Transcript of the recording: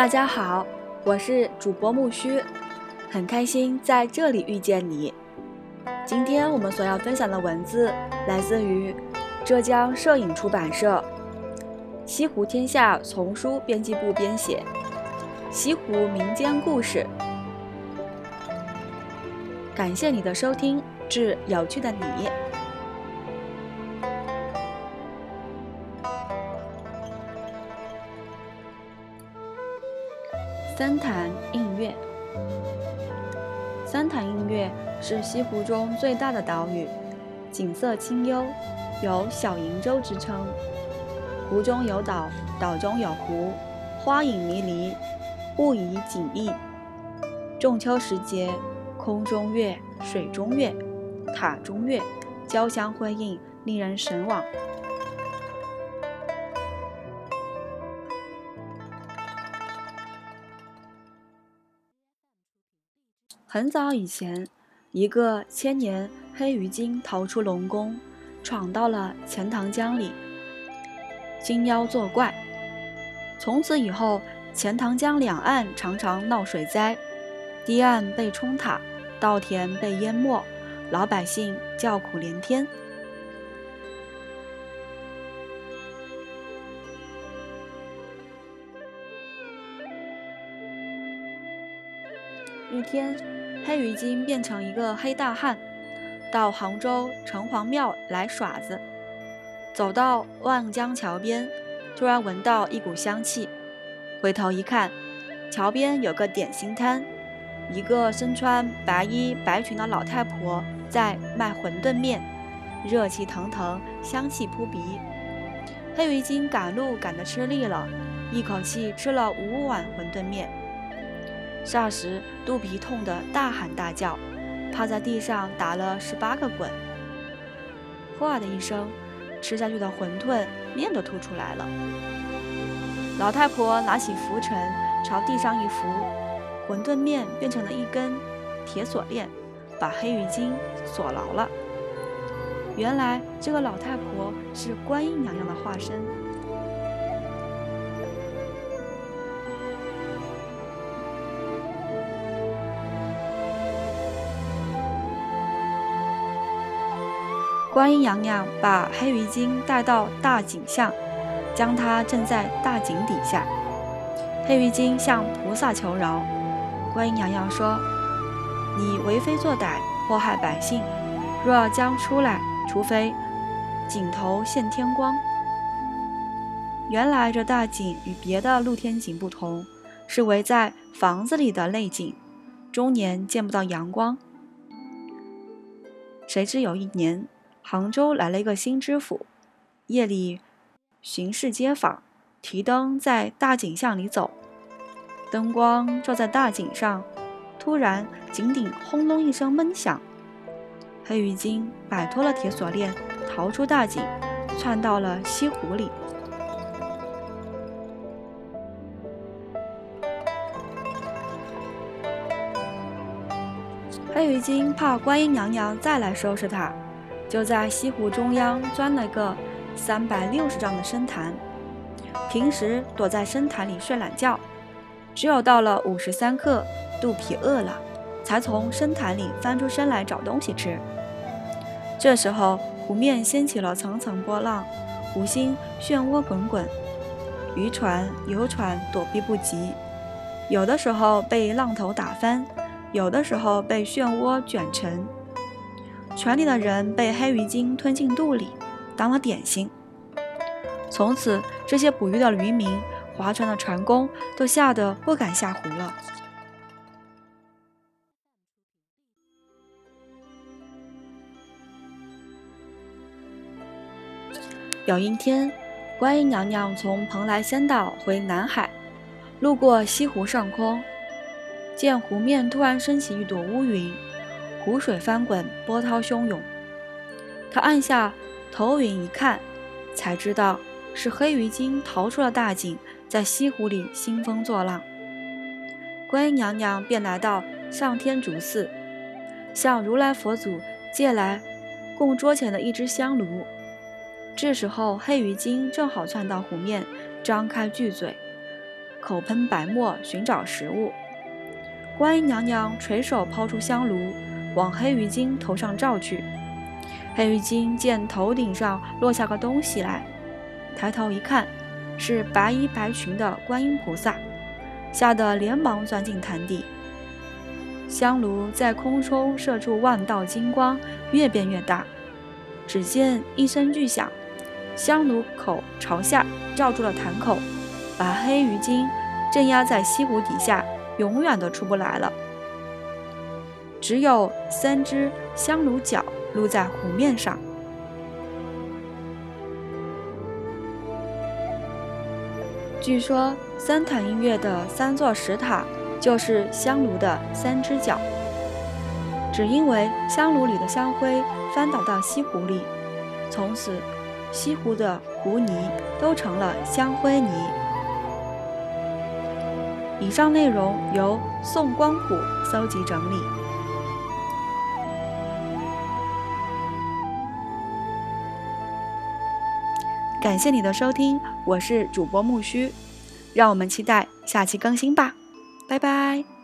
大家好，我是主播木须，很开心在这里遇见你。今天我们所要分享的文字来自于浙江摄影出版社西湖天下丛书编辑部编写《西湖民间故事》。感谢你的收听，致有趣的你。三潭映月，三潭映月是西湖中最大的岛屿，景色清幽，有小瀛洲之称。湖中有岛，岛中有湖，花影迷离，物以景异。仲秋时节，空中月、水中月、塔中月交相辉映，令人神往。很早以前，一个千年黑鱼精逃出龙宫，闯到了钱塘江里，金妖作怪。从此以后，钱塘江两岸常常闹水灾，堤岸被冲塌，稻田被淹没，老百姓叫苦连天。一天。黑鱼精变成一个黑大汉，到杭州城隍庙来耍子。走到望江桥边，突然闻到一股香气，回头一看，桥边有个点心摊，一个身穿白衣白裙的老太婆在卖馄饨面，热气腾腾，香气扑鼻。黑鱼精赶路赶得吃力了，一口气吃了五碗馄饨面。霎时，肚皮痛得大喊大叫，趴在地上打了十八个滚。哗的一声，吃下去的馄饨面都吐出来了。老太婆拿起拂尘朝地上一拂，馄饨面变成了一根铁锁链，把黑鱼精锁牢了。原来这个老太婆是观音娘娘的化身。观音娘娘把黑鱼精带到大井巷，将它镇在大井底下。黑鱼精向菩萨求饶，观音娘娘说：“你为非作歹，祸害百姓，若要将出来，除非井头现天光。”原来这大井与别的露天井不同，是围在房子里的内井，终年见不到阳光。谁知有一年。杭州来了一个新知府，夜里巡视街坊，提灯在大井巷里走，灯光照在大井上，突然井顶轰隆一声闷响，黑鱼精摆脱了铁锁链，逃出大井，窜到了西湖里。黑鱼精怕观音娘娘再来收拾它。就在西湖中央钻了个三百六十丈的深潭，平时躲在深潭里睡懒觉，只有到了午时三刻，肚皮饿了，才从深潭里翻出身来找东西吃。这时候湖面掀起了层层波浪，湖心漩涡滚滚，渔船、游船躲避不及，有的时候被浪头打翻，有的时候被漩涡卷沉。船里的人被黑鱼精吞进肚里，当了点心。从此，这些捕鱼的渔民、划船的船工都吓得不敢下湖了。有一天，观音娘娘从蓬莱仙岛回南海，路过西湖上空，见湖面突然升起一朵乌云。湖水翻滚，波涛汹涌。他按下投影一看，才知道是黑鱼精逃出了大井，在西湖里兴风作浪。观音娘娘便来到上天竺寺，向如来佛祖借来供桌前的一只香炉。这时候，黑鱼精正好窜到湖面，张开巨嘴，口喷白沫寻找食物。观音娘娘垂手抛出香炉，往黑鱼精头上照去。黑鱼精见头顶上落下个东西来，抬头一看，是白衣白裙的观音菩萨，吓得连忙钻进潭底。香炉在空中射出万道金光，越变越大。只见一声巨响，香炉口朝下罩住了潭口，把黑鱼精镇压在西湖底下。永远都出不来了，只有三只香炉角露在湖面上。据说三潭印月的三座石塔就是香炉的三只脚，只因为香炉里的香灰翻倒到西湖里，从此西湖的湖泥都成了香灰泥。以上内容由宋光虎搜集整理。感谢你的收听，我是主播木须，让我们期待下期更新吧，拜拜。